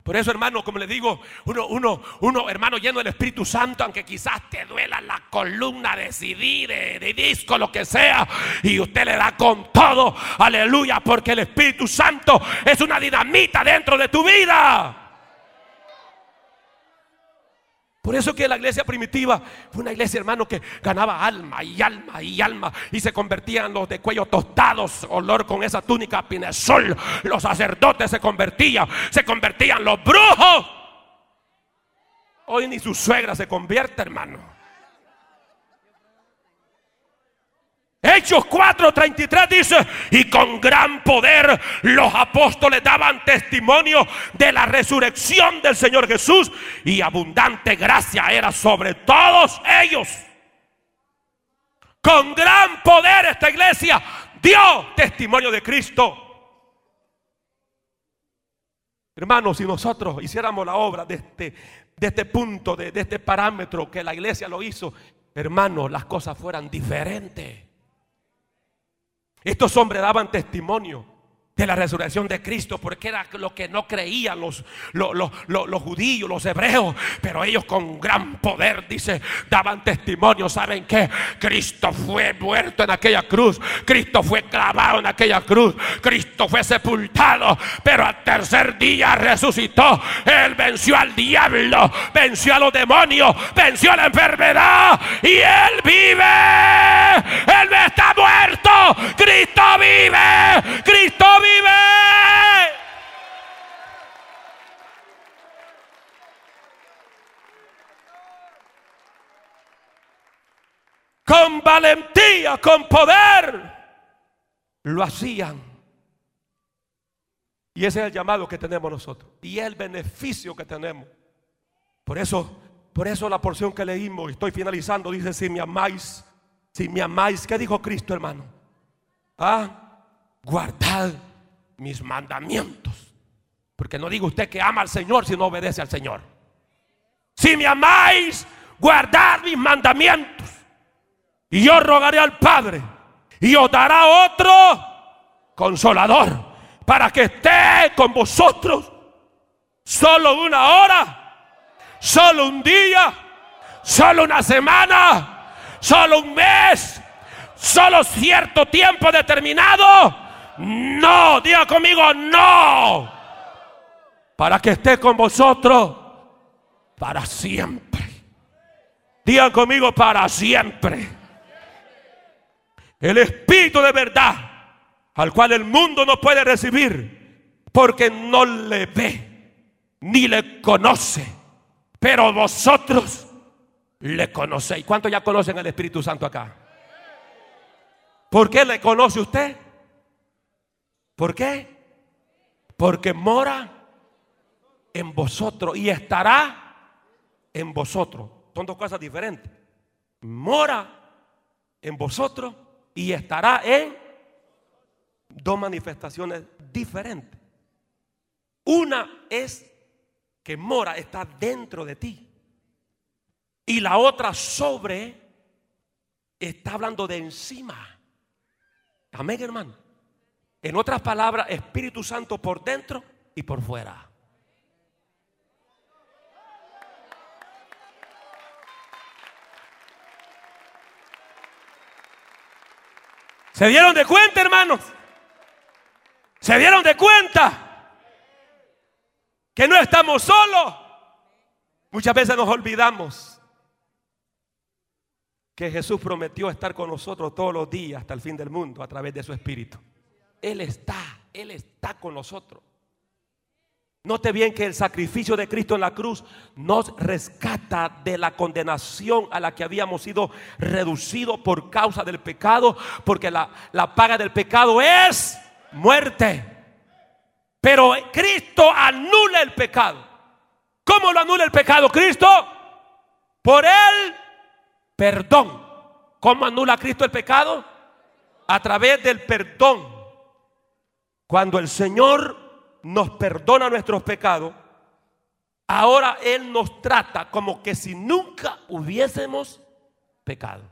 Por eso, hermano, como le digo, uno, uno, uno, hermano, lleno del Espíritu Santo, aunque quizás te duela la columna de CD, de, de disco, lo que sea, y usted le da con todo, aleluya, porque el Espíritu Santo es una dinamita dentro de tu vida. Por eso que la iglesia primitiva fue una iglesia, hermano, que ganaba alma y alma y alma y se convertían los de cuello tostados, olor con esa túnica pinesol. Los sacerdotes se convertían, se convertían los brujos. Hoy ni su suegra se convierte, hermano. Hechos 4:33 dice, y con gran poder los apóstoles daban testimonio de la resurrección del Señor Jesús y abundante gracia era sobre todos ellos. Con gran poder esta iglesia dio testimonio de Cristo. Hermanos, si nosotros hiciéramos la obra de este, este punto, de, de este parámetro que la iglesia lo hizo, hermanos, las cosas fueran diferentes. Estos hombres daban testimonio de la resurrección de Cristo, porque era lo que no creían los, los, judíos, los hebreos, pero ellos con gran poder, dice, daban testimonio, ¿saben que Cristo fue muerto en aquella cruz, Cristo fue clavado en aquella cruz, Cristo fue sepultado, pero al tercer día resucitó, Él venció al diablo, venció a los demonios, venció a la enfermedad. Y Él vive, Él no está muerto, Cristo vive, Cristo vive Con valentía, con poder, lo hacían. Y ese es el llamado que tenemos nosotros. Y el beneficio que tenemos. Por eso, por eso la porción que leímos, y estoy finalizando, dice, si me amáis, si me amáis, ¿qué dijo Cristo, hermano? Ah, guardad mis mandamientos. Porque no diga usted que ama al Señor si no obedece al Señor. Si me amáis, guardad mis mandamientos. Y yo rogaré al Padre y os dará otro consolador para que esté con vosotros solo una hora, solo un día, solo una semana, solo un mes, solo cierto tiempo determinado no, diga conmigo, no. Para que esté con vosotros para siempre. Digan conmigo para siempre. El Espíritu de verdad, al cual el mundo no puede recibir, porque no le ve ni le conoce. Pero vosotros le conocéis. ¿Cuántos ya conocen al Espíritu Santo acá? ¿Por qué le conoce usted? ¿Por qué? Porque mora en vosotros y estará en vosotros. Son dos cosas diferentes. Mora en vosotros y estará en dos manifestaciones diferentes. Una es que mora, está dentro de ti. Y la otra sobre, está hablando de encima. Amén, hermano. En otras palabras, Espíritu Santo por dentro y por fuera. ¿Se dieron de cuenta, hermanos? ¿Se dieron de cuenta? Que no estamos solos. Muchas veces nos olvidamos que Jesús prometió estar con nosotros todos los días hasta el fin del mundo a través de su Espíritu. Él está, Él está con nosotros. Note bien que el sacrificio de Cristo en la cruz nos rescata de la condenación a la que habíamos sido reducidos por causa del pecado, porque la, la paga del pecado es muerte. Pero Cristo anula el pecado. ¿Cómo lo anula el pecado Cristo? Por el perdón. ¿Cómo anula Cristo el pecado? A través del perdón. Cuando el Señor nos perdona nuestros pecados, ahora Él nos trata como que si nunca hubiésemos pecado.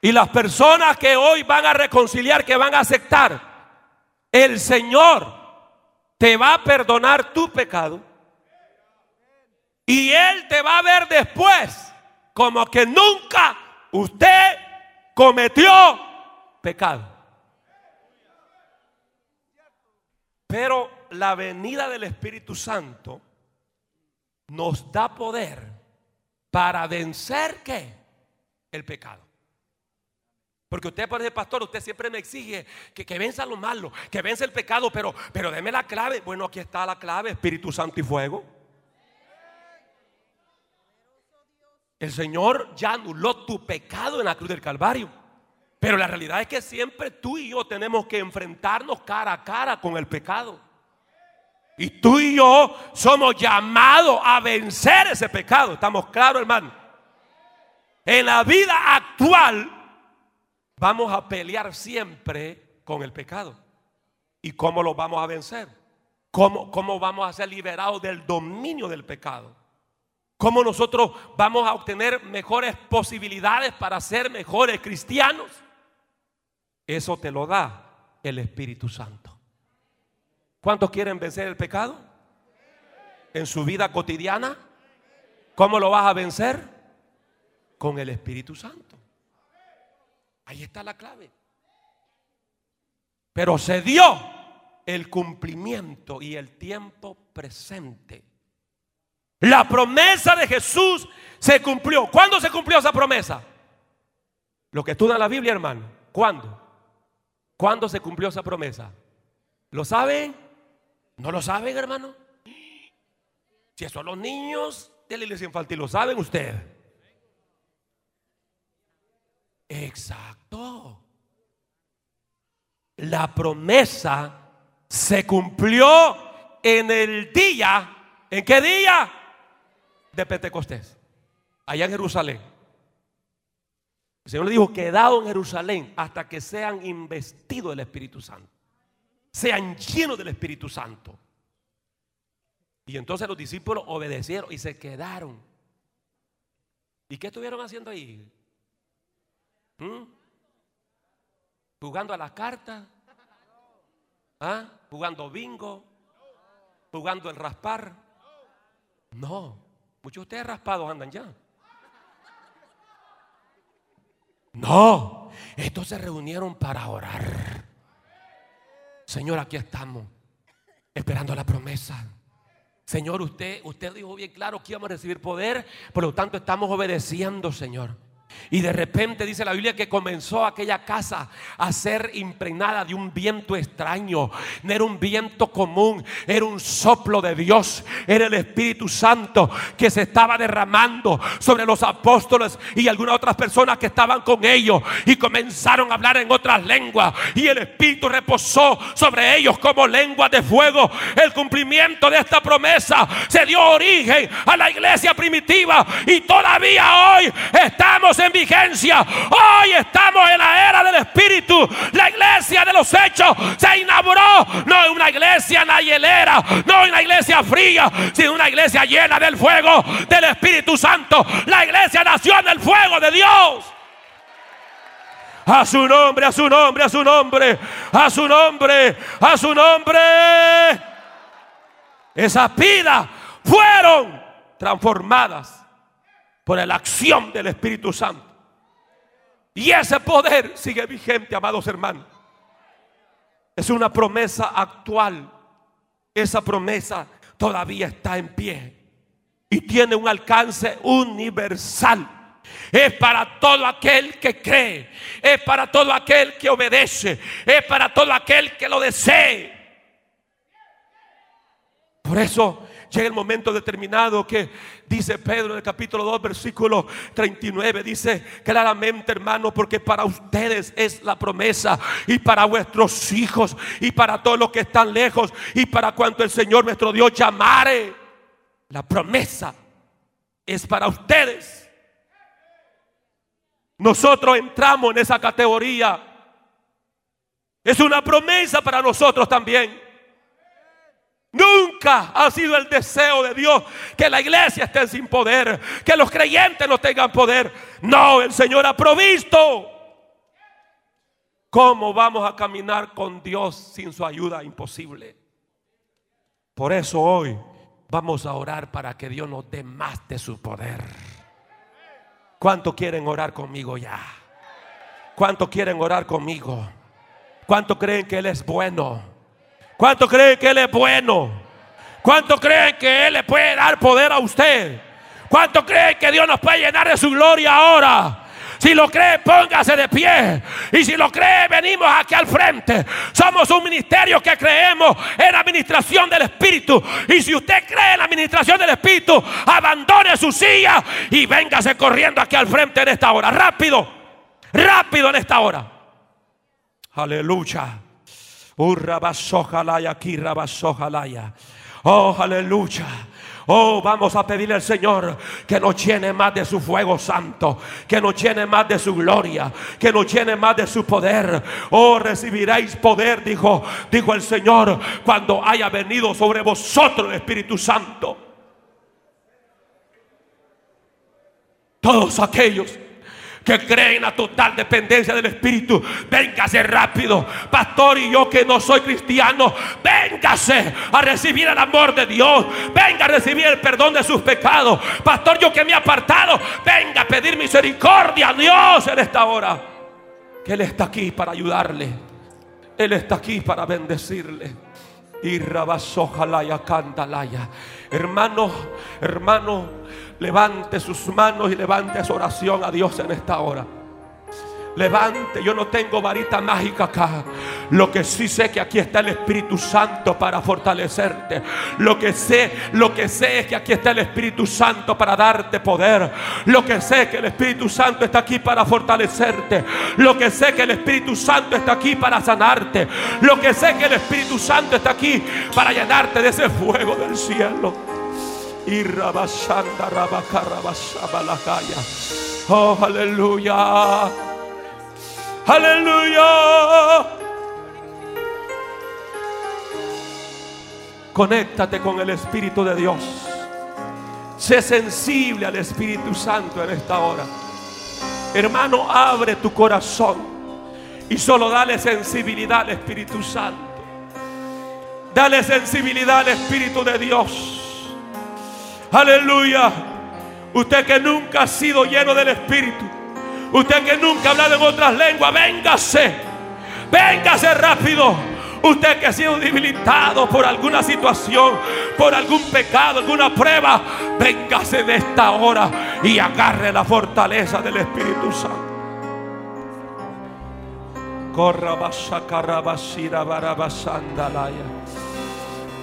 Y las personas que hoy van a reconciliar, que van a aceptar, el Señor te va a perdonar tu pecado y Él te va a ver después como que nunca usted cometió pecado. Pero la venida del Espíritu Santo nos da poder para vencer qué? El pecado. Porque usted parece pastor, usted siempre me exige que, que venza lo malo, que vence el pecado, pero, pero deme la clave. Bueno, aquí está la clave, Espíritu Santo y fuego. El Señor ya anuló tu pecado en la cruz del Calvario. Pero la realidad es que siempre tú y yo tenemos que enfrentarnos cara a cara con el pecado. Y tú y yo somos llamados a vencer ese pecado. ¿Estamos claros, hermano? En la vida actual vamos a pelear siempre con el pecado. ¿Y cómo lo vamos a vencer? ¿Cómo, cómo vamos a ser liberados del dominio del pecado? ¿Cómo nosotros vamos a obtener mejores posibilidades para ser mejores cristianos? Eso te lo da el Espíritu Santo. ¿Cuántos quieren vencer el pecado? En su vida cotidiana. ¿Cómo lo vas a vencer? Con el Espíritu Santo. Ahí está la clave. Pero se dio el cumplimiento y el tiempo presente la promesa de Jesús se cumplió. ¿Cuándo se cumplió esa promesa? Lo que estudia la Biblia, hermano. ¿Cuándo? ¿Cuándo se cumplió esa promesa? ¿Lo saben? ¿No lo saben, hermano? Si eso los niños de la iglesia infantil lo saben ustedes. Exacto. La promesa se cumplió en el día. ¿En qué día? De Pentecostés, allá en Jerusalén. El Señor le dijo, quedado en Jerusalén hasta que sean investidos del Espíritu Santo, sean llenos del Espíritu Santo. Y entonces los discípulos obedecieron y se quedaron. ¿Y qué estuvieron haciendo ahí? ¿Mm? Jugando a las cartas, ¿Ah? jugando bingo, jugando el raspar. No, Muchos de ustedes raspados andan ya. No, estos se reunieron para orar. Señor, aquí estamos, esperando la promesa. Señor, usted, usted dijo bien claro que íbamos a recibir poder, por lo tanto estamos obedeciendo, Señor. Y de repente dice la Biblia que comenzó aquella casa a ser impregnada de un viento extraño. No era un viento común, era un soplo de Dios. Era el Espíritu Santo que se estaba derramando sobre los apóstoles y algunas otras personas que estaban con ellos. Y comenzaron a hablar en otras lenguas. Y el Espíritu reposó sobre ellos como lengua de fuego. El cumplimiento de esta promesa se dio origen a la iglesia primitiva. Y todavía hoy estamos en vigencia. Hoy estamos en la era del Espíritu. La iglesia de los hechos se inauguró. No es una iglesia nayelera, no es una iglesia fría, sino una iglesia llena del fuego del Espíritu Santo. La iglesia nació en el fuego de Dios. A su nombre, a su nombre, a su nombre, a su nombre, a su nombre. Esas vidas fueron transformadas por la acción del Espíritu Santo. Y ese poder sigue vigente, amados hermanos. Es una promesa actual. Esa promesa todavía está en pie. Y tiene un alcance universal. Es para todo aquel que cree. Es para todo aquel que obedece. Es para todo aquel que lo desee. Por eso llega el momento determinado que dice Pedro en el capítulo 2, versículo 39, dice claramente hermano, porque para ustedes es la promesa y para vuestros hijos y para todos los que están lejos y para cuanto el Señor nuestro Dios llamare. La promesa es para ustedes. Nosotros entramos en esa categoría. Es una promesa para nosotros también. Nunca ha sido el deseo de Dios que la iglesia esté sin poder, que los creyentes no tengan poder. No, el Señor ha provisto. ¿Cómo vamos a caminar con Dios sin su ayuda? Imposible. Por eso hoy vamos a orar para que Dios nos dé más de su poder. ¿Cuánto quieren orar conmigo ya? ¿Cuánto quieren orar conmigo? ¿Cuánto creen que Él es bueno? ¿Cuánto creen que Él es bueno? ¿Cuánto creen que Él le puede dar poder a usted? ¿Cuánto creen que Dios nos puede llenar de su gloria ahora? Si lo cree, póngase de pie. Y si lo cree, venimos aquí al frente. Somos un ministerio que creemos en la administración del Espíritu. Y si usted cree en la administración del Espíritu, abandone su silla y véngase corriendo aquí al frente en esta hora. Rápido, rápido en esta hora. Aleluya. Oh, aleluya. Oh, vamos a pedirle al Señor que nos llene más de su fuego santo, que nos llene más de su gloria, que nos llene más de su poder. Oh, recibiréis poder, dijo, dijo el Señor, cuando haya venido sobre vosotros el Espíritu Santo. Todos aquellos que creen en la total dependencia del Espíritu, véngase rápido. Pastor y yo que no soy cristiano, véngase a recibir el amor de Dios. Venga a recibir el perdón de sus pecados. Pastor, yo que me he apartado, venga a pedir misericordia a Dios en esta hora. Que Él está aquí para ayudarle. Él está aquí para bendecirle. Y rabasojalaya candalaya. Hermano, hermano, levante sus manos y levante su oración a Dios en esta hora. Levante, yo no tengo varita mágica acá. Lo que sí sé que aquí está el Espíritu Santo para fortalecerte. Lo que sé, lo que sé es que aquí está el Espíritu Santo para darte poder. Lo que sé es que el Espíritu Santo está aquí para fortalecerte. Lo que sé es que el Espíritu Santo está aquí para sanarte. Lo que sé es que el Espíritu Santo está aquí para llenarte de ese fuego del cielo. Y rabashanda rabacarabashaba la Oh, aleluya. Aleluya. Conéctate con el Espíritu de Dios. Sé sensible al Espíritu Santo en esta hora. Hermano, abre tu corazón y solo dale sensibilidad al Espíritu Santo. Dale sensibilidad al Espíritu de Dios. Aleluya. Usted que nunca ha sido lleno del Espíritu. Usted que nunca ha hablado en otras lenguas, véngase. Véngase rápido. Usted que ha sido debilitado por alguna situación, por algún pecado, alguna prueba, véngase de esta hora y agarre la fortaleza del Espíritu Santo. Corra bashakarabashira barabasandalaya.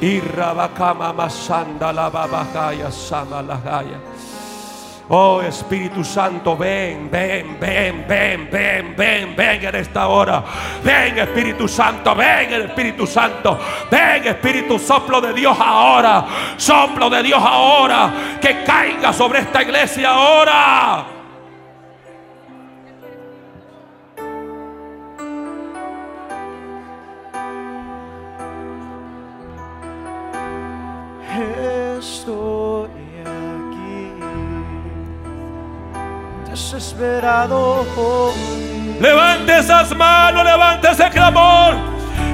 Irrabakama masandala babakaya samalagaya. Oh Espíritu Santo, ven, ven, ven, ven, ven, ven, ven en esta hora. Ven Espíritu Santo, ven Espíritu Santo. Ven Espíritu soplo de Dios ahora. Soplo de Dios ahora. Que caiga sobre esta iglesia ahora. Estoy desesperado. Levante esas manos, levante ese clamor.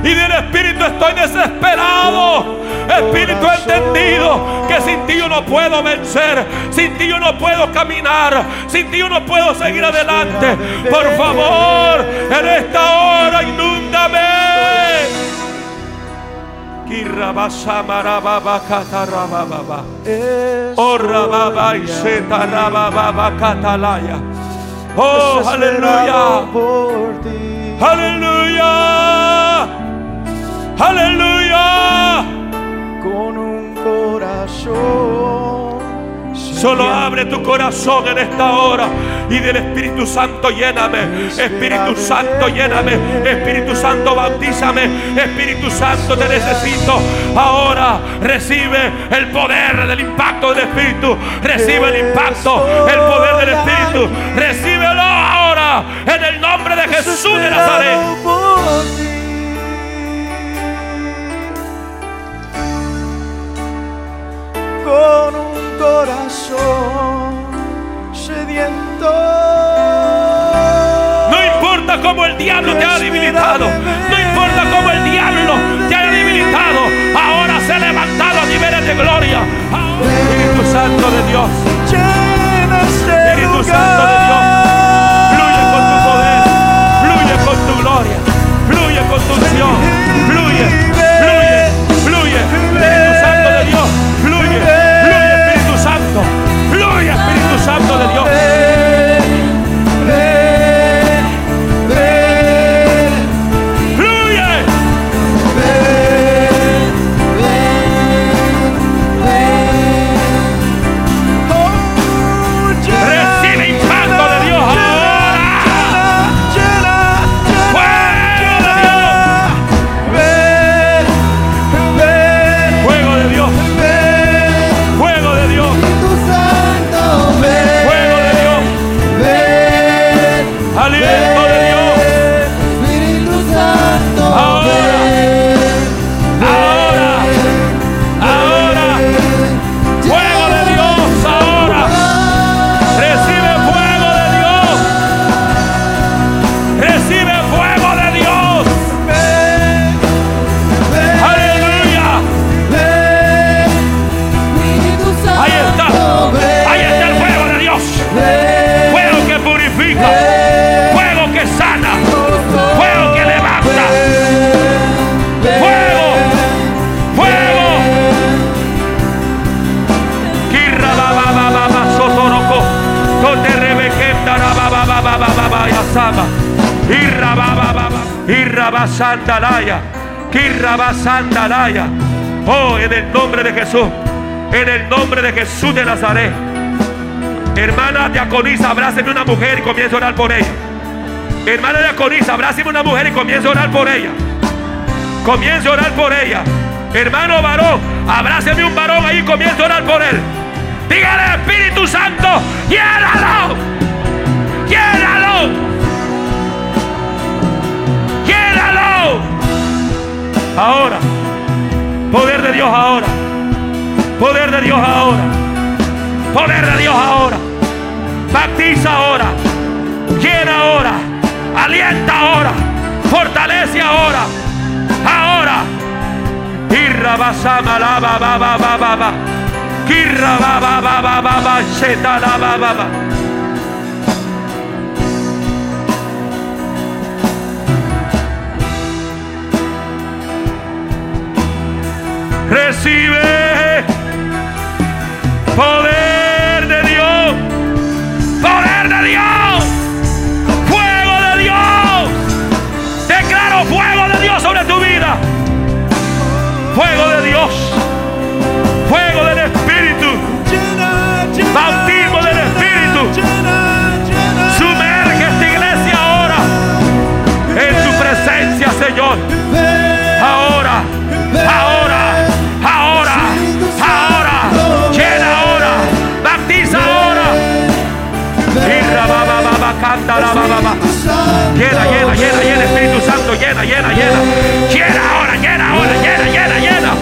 Y del Espíritu estoy desesperado. Espíritu entendido que sin ti yo no puedo vencer. Sin ti yo no puedo caminar. Sin ti yo no puedo seguir adelante. Por favor, en esta hora inúndame. Kirrabasamarababakatarababa. Oh, rababa y setarababa catalaya. Oh, aleluya. por ti. Aleluya. Aleluya. Con un corazón. Solo abre tu corazón en esta hora y del Espíritu Santo lléname. Espíritu Santo lléname. Espíritu Santo bautízame. Espíritu Santo te necesito. Ahora recibe el poder del impacto del Espíritu. Recibe el impacto, el poder del Espíritu. Recíbelo ahora en el nombre de Jesús de Nazaret. Con corazón sediento. No importa cómo el diablo te ha debilitado, no importa cómo el diablo te ha debilitado, ahora se ha levantado a niveles de gloria. Espíritu Santo de Dios, Espíritu Santo de Dios, fluye con tu poder, fluye con tu gloria, fluye con tu unción. En el nombre de Jesús de Nazaret. Hermana diaconisa, abráceme una mujer y comienza a orar por ella. Hermana diaconisa, abráceme una mujer y comienza a orar por ella. Comienza a orar por ella. Hermano varón, abráceme un varón ahí y comienza a orar por él. Dígale Espíritu Santo, llénalo. Llénalo. Llénalo. Ahora. Poder de Dios ahora. Poder de Dios ahora. Poder de Dios ahora. Baptiza ahora. Llena ahora. Alienta ahora. Fortalece ahora. Ahora. Irra basama la ba ba ba ba ba ba. Kirra ba ba ba ba ba ba. Recibe poder de Dios. Poder de Dios. Fuego de Dios. Declaro fuego de Dios sobre tu vida. Fuego de Dios. Fuego del Espíritu. Bautismo del Espíritu. Sumerge esta iglesia ahora en tu presencia, Señor. Llena, llena, llena, llena, Espíritu Santo, llena, llena, llena. Llena ahora, llena ahora, llena, llena, llena.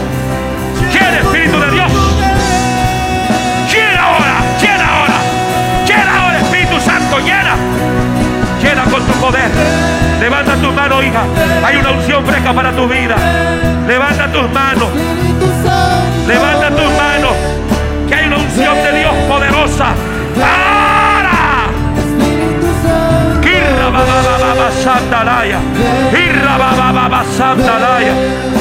Llena, Espíritu de Dios. Llena ahora, llena ahora. Llena ahora, Espíritu Santo, llena. Llena con tu poder. Levanta tu mano, hija. Hay una unción fresca para tu vida. Levanta tus manos. Levanta tus manos. Irra ba ba ba ba sandalaya.